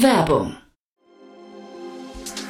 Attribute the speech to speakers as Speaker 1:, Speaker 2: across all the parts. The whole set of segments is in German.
Speaker 1: Werbung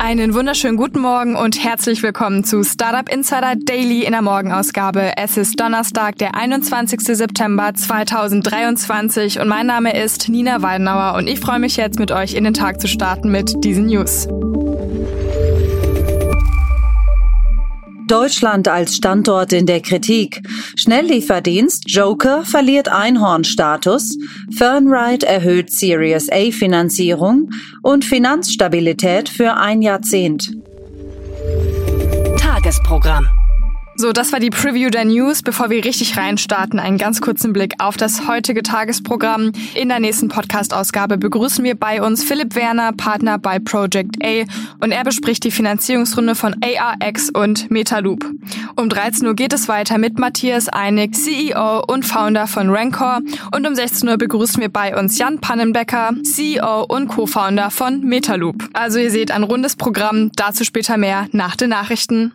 Speaker 2: Einen wunderschönen guten Morgen und herzlich willkommen zu Startup Insider Daily in der Morgenausgabe. Es ist Donnerstag, der 21. September 2023 und mein Name ist Nina Weidenauer und ich freue mich jetzt mit euch in den Tag zu starten mit diesen News.
Speaker 3: Deutschland als Standort in der Kritik. Schnelllieferdienst Joker verliert Einhornstatus. Fernride erhöht Series A Finanzierung und Finanzstabilität für ein Jahrzehnt.
Speaker 4: Tagesprogramm.
Speaker 2: So, das war die Preview der News. Bevor wir richtig reinstarten, einen ganz kurzen Blick auf das heutige Tagesprogramm. In der nächsten Podcast-Ausgabe begrüßen wir bei uns Philipp Werner, Partner bei Project A, und er bespricht die Finanzierungsrunde von ARX und Metaloop. Um 13 Uhr geht es weiter mit Matthias Einig, CEO und Founder von Rancor, und um 16 Uhr begrüßen wir bei uns Jan Pannenbecker, CEO und Co-Founder von Metaloop. Also ihr seht ein rundes Programm, dazu später mehr nach den Nachrichten.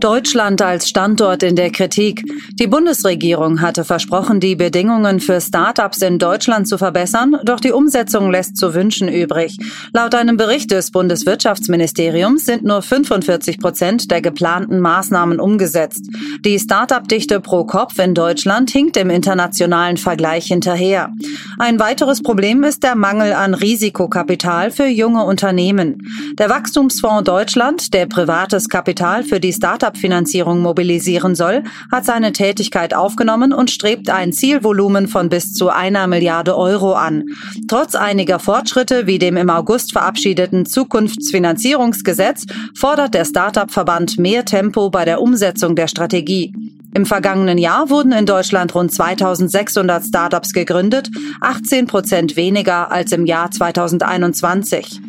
Speaker 3: Deutschland als Standort in der Kritik. Die Bundesregierung hatte versprochen, die Bedingungen für Startups in Deutschland zu verbessern, doch die Umsetzung lässt zu wünschen übrig. Laut einem Bericht des Bundeswirtschaftsministeriums sind nur 45 Prozent der geplanten Maßnahmen umgesetzt. Die Startup-Dichte pro Kopf in Deutschland hinkt im internationalen Vergleich hinterher. Ein weiteres Problem ist der Mangel an Risikokapital für junge Unternehmen. Der Wachstumsfonds Deutschland, der privates Kapital für die Startup Startup-Finanzierung mobilisieren soll, hat seine Tätigkeit aufgenommen und strebt ein Zielvolumen von bis zu einer Milliarde Euro an. Trotz einiger Fortschritte wie dem im August verabschiedeten Zukunftsfinanzierungsgesetz fordert der Startup-Verband mehr Tempo bei der Umsetzung der Strategie. Im vergangenen Jahr wurden in Deutschland rund 2600 Startups gegründet, 18 Prozent weniger als im Jahr 2021.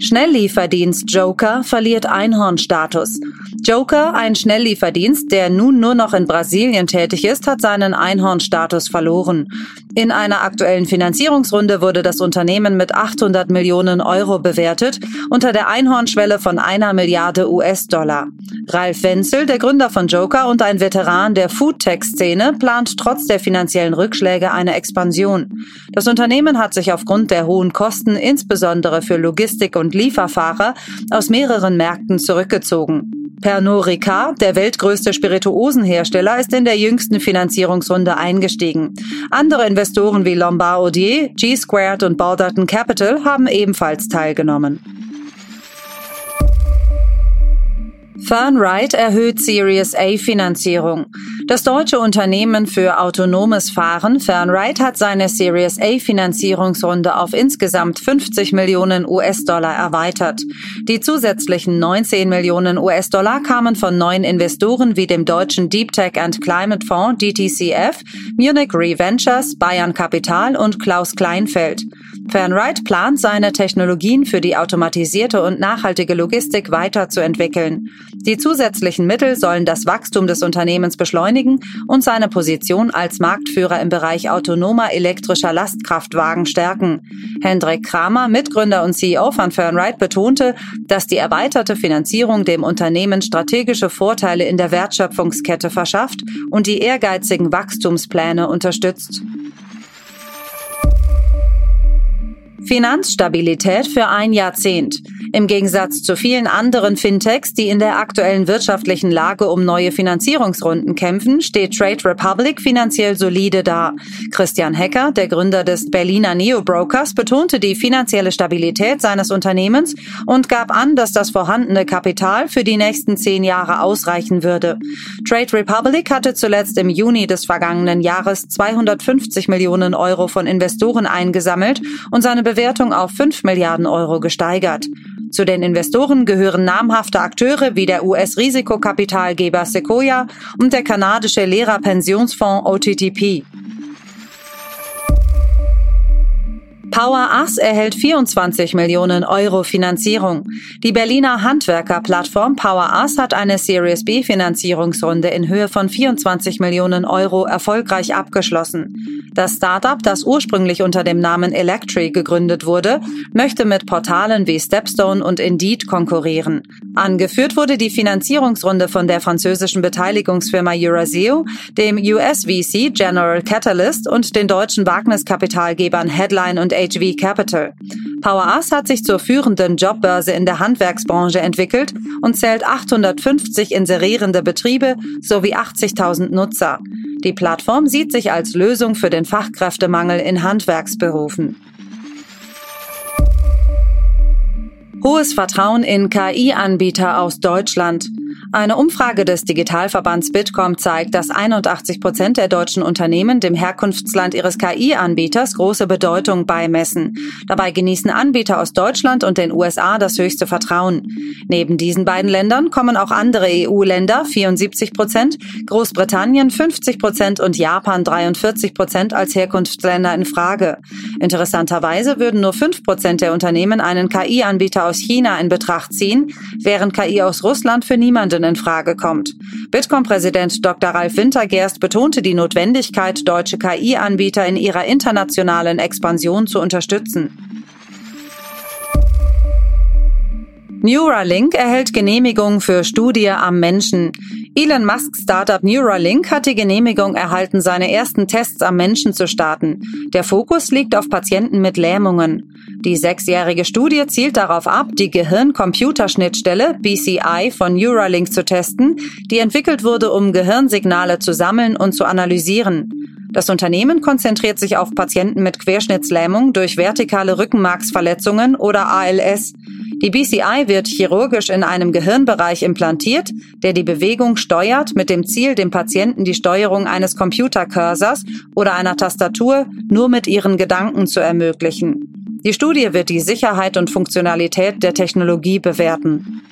Speaker 3: Schnelllieferdienst Joker verliert Einhornstatus. Joker, ein Schnelllieferdienst, der nun nur noch in Brasilien tätig ist, hat seinen Einhornstatus verloren. In einer aktuellen Finanzierungsrunde wurde das Unternehmen mit 800 Millionen Euro bewertet, unter der Einhornschwelle von einer Milliarde US-Dollar. Ralf Wenzel, der Gründer von Joker und ein Veteran der Foodtech-Szene, plant trotz der finanziellen Rückschläge eine Expansion. Das Unternehmen hat sich aufgrund der hohen Kosten, insbesondere für Logistik und Lieferfahrer, aus mehreren Märkten zurückgezogen. Pernod Ricard, der weltgrößte Spirituosenhersteller, ist in der jüngsten Finanzierungsrunde eingestiegen. Andere Investoren wie Lombard Odier, G-Squared und Balderton Capital haben ebenfalls teilgenommen. Fernride erhöht Series A Finanzierung. Das deutsche Unternehmen für autonomes Fahren Fernride hat seine Series A Finanzierungsrunde auf insgesamt 50 Millionen US-Dollar erweitert. Die zusätzlichen 19 Millionen US-Dollar kamen von neuen Investoren wie dem deutschen Deep Tech and Climate Fonds DTCF, Munich Re Ventures, Bayern Capital und Klaus Kleinfeld. Fernride plant, seine Technologien für die automatisierte und nachhaltige Logistik weiterzuentwickeln. Die zusätzlichen Mittel sollen das Wachstum des Unternehmens beschleunigen und seine Position als Marktführer im Bereich autonomer elektrischer Lastkraftwagen stärken. Hendrik Kramer, Mitgründer und CEO von Fernride, betonte, dass die erweiterte Finanzierung dem Unternehmen strategische Vorteile in der Wertschöpfungskette verschafft und die ehrgeizigen Wachstumspläne unterstützt. Finanzstabilität für ein Jahrzehnt. Im Gegensatz zu vielen anderen Fintechs, die in der aktuellen wirtschaftlichen Lage um neue Finanzierungsrunden kämpfen, steht Trade Republic finanziell solide da. Christian Hecker, der Gründer des Berliner Neo-Brokers, betonte die finanzielle Stabilität seines Unternehmens und gab an, dass das vorhandene Kapital für die nächsten zehn Jahre ausreichen würde. Trade Republic hatte zuletzt im Juni des vergangenen Jahres 250 Millionen Euro von Investoren eingesammelt und seine Bewertung auf 5 Milliarden Euro gesteigert. Zu den Investoren gehören namhafte Akteure wie der US-Risikokapitalgeber Sequoia und der kanadische Lehrerpensionsfonds OTTP. Power Us erhält 24 Millionen Euro Finanzierung. Die Berliner Handwerkerplattform Power Us hat eine Series B Finanzierungsrunde in Höhe von 24 Millionen Euro erfolgreich abgeschlossen. Das Startup, das ursprünglich unter dem Namen Electri gegründet wurde, möchte mit Portalen wie Stepstone und Indeed konkurrieren. Angeführt wurde die Finanzierungsrunde von der französischen Beteiligungsfirma Euraseo, dem US-VC General Catalyst und den deutschen Wagniskapitalgebern Headline und HV Capital. PowerUs hat sich zur führenden Jobbörse in der Handwerksbranche entwickelt und zählt 850 inserierende Betriebe sowie 80.000 Nutzer. Die Plattform sieht sich als Lösung für den Fachkräftemangel in Handwerksberufen. Hohes Vertrauen in KI-Anbieter aus Deutschland. Eine Umfrage des Digitalverbands Bitkom zeigt, dass 81 Prozent der deutschen Unternehmen dem Herkunftsland ihres KI-Anbieters große Bedeutung beimessen. Dabei genießen Anbieter aus Deutschland und den USA das höchste Vertrauen. Neben diesen beiden Ländern kommen auch andere EU-Länder 74 Prozent, Großbritannien 50 Prozent und Japan 43 Prozent als Herkunftsländer in Frage. Interessanterweise würden nur 5 Prozent der Unternehmen einen KI-Anbieter aus China in Betracht ziehen, während KI aus Russland für niemanden Kunden in Frage kommt. Bitkom-Präsident Dr. Ralf Wintergerst betonte die Notwendigkeit, deutsche KI-Anbieter in ihrer internationalen Expansion zu unterstützen. Neuralink erhält Genehmigung für Studie am Menschen. Elon Musks Startup Neuralink hat die Genehmigung erhalten, seine ersten Tests am Menschen zu starten. Der Fokus liegt auf Patienten mit Lähmungen. Die sechsjährige Studie zielt darauf ab, die Gehirn-Computerschnittstelle BCI von Neuralink zu testen, die entwickelt wurde, um Gehirnsignale zu sammeln und zu analysieren. Das Unternehmen konzentriert sich auf Patienten mit Querschnittslähmung durch vertikale Rückenmarksverletzungen oder ALS. Die BCI wird chirurgisch in einem Gehirnbereich implantiert, der die Bewegung steuert mit dem Ziel, dem Patienten die Steuerung eines Computercursors oder einer Tastatur nur mit ihren Gedanken zu ermöglichen. Die Studie wird die Sicherheit und Funktionalität der Technologie bewerten.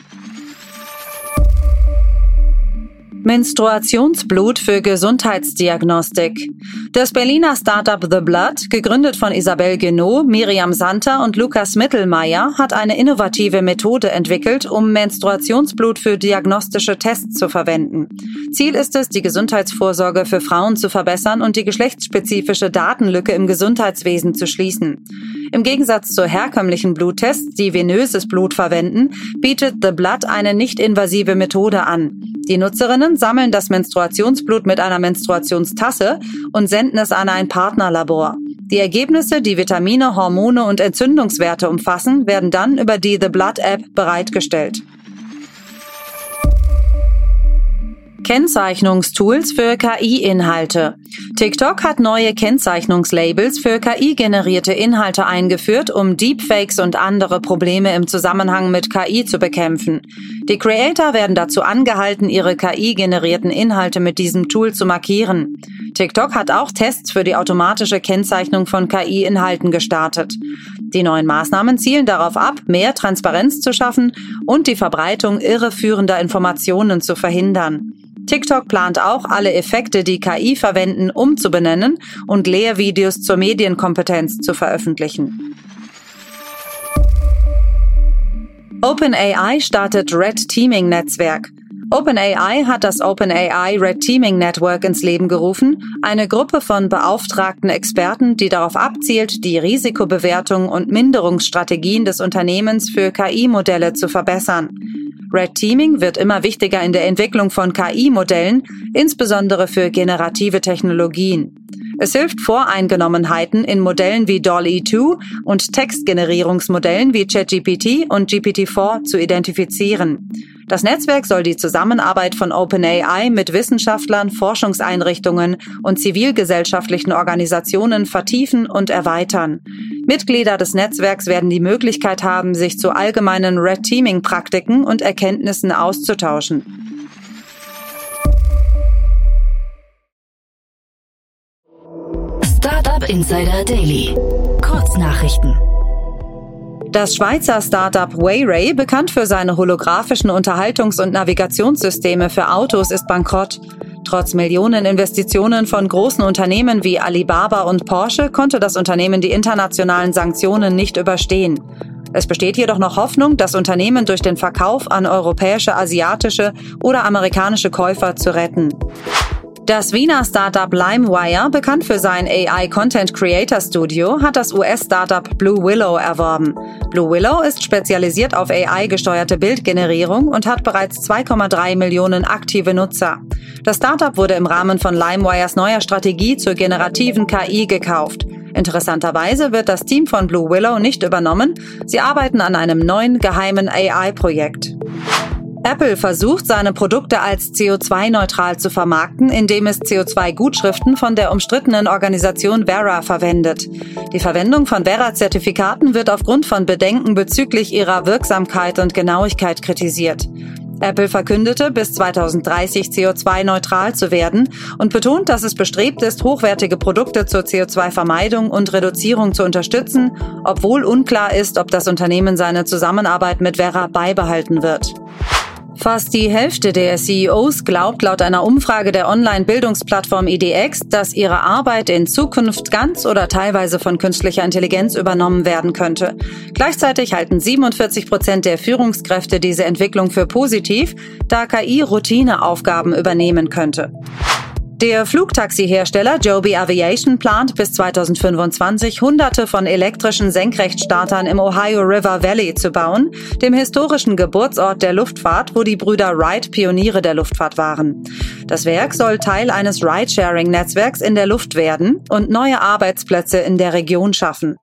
Speaker 3: Menstruationsblut für Gesundheitsdiagnostik. Das Berliner Startup The Blood, gegründet von Isabel Genot, Miriam Santer und Lukas Mittelmeier, hat eine innovative Methode entwickelt, um Menstruationsblut für diagnostische Tests zu verwenden. Ziel ist es, die Gesundheitsvorsorge für Frauen zu verbessern und die geschlechtsspezifische Datenlücke im Gesundheitswesen zu schließen. Im Gegensatz zu herkömmlichen Bluttests, die venöses Blut verwenden, bietet The Blood eine nicht-invasive Methode an. Die Nutzerinnen sammeln das Menstruationsblut mit einer Menstruationstasse und senden es an ein Partnerlabor. Die Ergebnisse, die Vitamine, Hormone und Entzündungswerte umfassen, werden dann über die The Blood App bereitgestellt. Kennzeichnungstools für KI-Inhalte. TikTok hat neue Kennzeichnungslabels für KI-generierte Inhalte eingeführt, um Deepfakes und andere Probleme im Zusammenhang mit KI zu bekämpfen. Die Creator werden dazu angehalten, ihre KI-generierten Inhalte mit diesem Tool zu markieren. TikTok hat auch Tests für die automatische Kennzeichnung von KI-Inhalten gestartet. Die neuen Maßnahmen zielen darauf ab, mehr Transparenz zu schaffen und die Verbreitung irreführender Informationen zu verhindern. TikTok plant auch, alle Effekte, die KI verwenden, umzubenennen und Lehrvideos zur Medienkompetenz zu veröffentlichen. OpenAI startet Red Teaming Netzwerk. OpenAI hat das OpenAI Red Teaming Network ins Leben gerufen, eine Gruppe von beauftragten Experten, die darauf abzielt, die Risikobewertung und Minderungsstrategien des Unternehmens für KI-Modelle zu verbessern. Red Teaming wird immer wichtiger in der Entwicklung von KI-Modellen, insbesondere für generative Technologien. Es hilft Voreingenommenheiten in Modellen wie DALL-E2 und Textgenerierungsmodellen wie ChatGPT und GPT-4 zu identifizieren. Das Netzwerk soll die Zusammenarbeit von OpenAI mit Wissenschaftlern, Forschungseinrichtungen und zivilgesellschaftlichen Organisationen vertiefen und erweitern. Mitglieder des Netzwerks werden die Möglichkeit haben, sich zu allgemeinen Red Teaming Praktiken und Erkenntnissen auszutauschen.
Speaker 1: Startup Insider Daily. Kurznachrichten.
Speaker 3: Das Schweizer Startup Wayray, bekannt für seine holographischen Unterhaltungs- und Navigationssysteme für Autos, ist bankrott. Trotz Millioneninvestitionen von großen Unternehmen wie Alibaba und Porsche konnte das Unternehmen die internationalen Sanktionen nicht überstehen. Es besteht jedoch noch Hoffnung, das Unternehmen durch den Verkauf an europäische, asiatische oder amerikanische Käufer zu retten. Das Wiener Startup LimeWire, bekannt für sein AI Content Creator Studio, hat das US-Startup Blue Willow erworben. Blue Willow ist spezialisiert auf AI-gesteuerte Bildgenerierung und hat bereits 2,3 Millionen aktive Nutzer. Das Startup wurde im Rahmen von LimeWires neuer Strategie zur generativen KI gekauft. Interessanterweise wird das Team von Blue Willow nicht übernommen. Sie arbeiten an einem neuen geheimen AI-Projekt. Apple versucht, seine Produkte als CO2-neutral zu vermarkten, indem es CO2-Gutschriften von der umstrittenen Organisation Vera verwendet. Die Verwendung von Vera-Zertifikaten wird aufgrund von Bedenken bezüglich ihrer Wirksamkeit und Genauigkeit kritisiert. Apple verkündete, bis 2030 CO2-neutral zu werden und betont, dass es bestrebt ist, hochwertige Produkte zur CO2-Vermeidung und Reduzierung zu unterstützen, obwohl unklar ist, ob das Unternehmen seine Zusammenarbeit mit Vera beibehalten wird. Fast die Hälfte der CEOs glaubt laut einer Umfrage der Online-Bildungsplattform EDX, dass ihre Arbeit in Zukunft ganz oder teilweise von künstlicher Intelligenz übernommen werden könnte. Gleichzeitig halten 47 Prozent der Führungskräfte diese Entwicklung für positiv, da KI Routineaufgaben übernehmen könnte. Der Flugtaxi-Hersteller Joby Aviation plant bis 2025 Hunderte von elektrischen Senkrechtstartern im Ohio River Valley zu bauen, dem historischen Geburtsort der Luftfahrt, wo die Brüder Wright Pioniere der Luftfahrt waren. Das Werk soll Teil eines Ridesharing-Netzwerks in der Luft werden und neue Arbeitsplätze in der Region schaffen.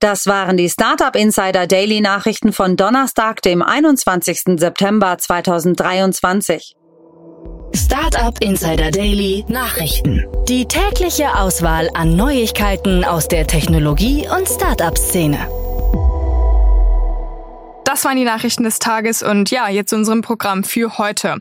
Speaker 3: Das waren die Startup Insider Daily Nachrichten von Donnerstag, dem 21. September 2023.
Speaker 1: Startup Insider Daily Nachrichten. Die tägliche Auswahl an Neuigkeiten aus der Technologie- und Startup-Szene.
Speaker 2: Das waren die Nachrichten des Tages und ja, jetzt zu unserem Programm für heute.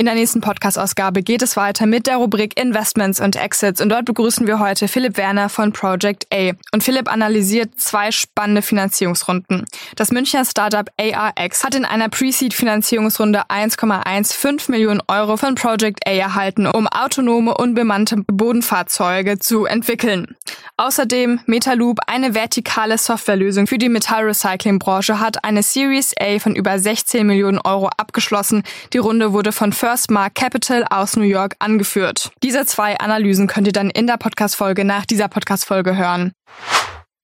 Speaker 2: In der nächsten Podcast-Ausgabe geht es weiter mit der Rubrik Investments und Exits und dort begrüßen wir heute Philipp Werner von Project A. Und Philipp analysiert zwei spannende Finanzierungsrunden. Das Münchner Startup ARX hat in einer Pre-Seed-Finanzierungsrunde 1,15 Millionen Euro von Project A erhalten, um autonome, unbemannte Bodenfahrzeuge zu entwickeln. Außerdem Metaloop, eine vertikale Softwarelösung für die Metallrecyclingbranche, hat eine Series A von über 16 Millionen Euro abgeschlossen. Die Runde wurde von First Mark Capital aus New York angeführt. Diese zwei Analysen könnt ihr dann in der Podcast-Folge nach dieser Podcast-Folge hören.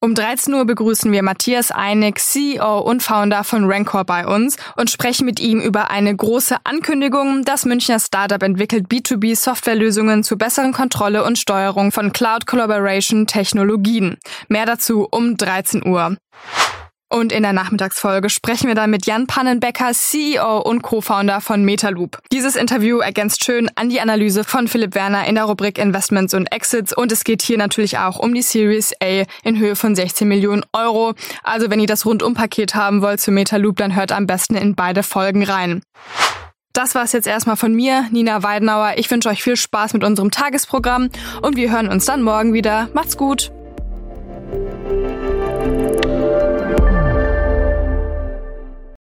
Speaker 2: Um 13 Uhr begrüßen wir Matthias Einig, CEO und Founder von Rancor bei uns und sprechen mit ihm über eine große Ankündigung. Das Münchner Startup entwickelt B2B Softwarelösungen zur besseren Kontrolle und Steuerung von Cloud Collaboration Technologien. Mehr dazu um 13 Uhr. Und in der Nachmittagsfolge sprechen wir dann mit Jan Pannenbecker, CEO und Co-Founder von Metaloop. Dieses Interview ergänzt schön an die Analyse von Philipp Werner in der Rubrik Investments und Exits und es geht hier natürlich auch um die Series A in Höhe von 16 Millionen Euro. Also wenn ihr das Rundumpaket haben wollt zu Metaloop, dann hört am besten in beide Folgen rein. Das war's jetzt erstmal von mir, Nina Weidenauer. Ich wünsche euch viel Spaß mit unserem Tagesprogramm und wir hören uns dann morgen wieder. Macht's gut!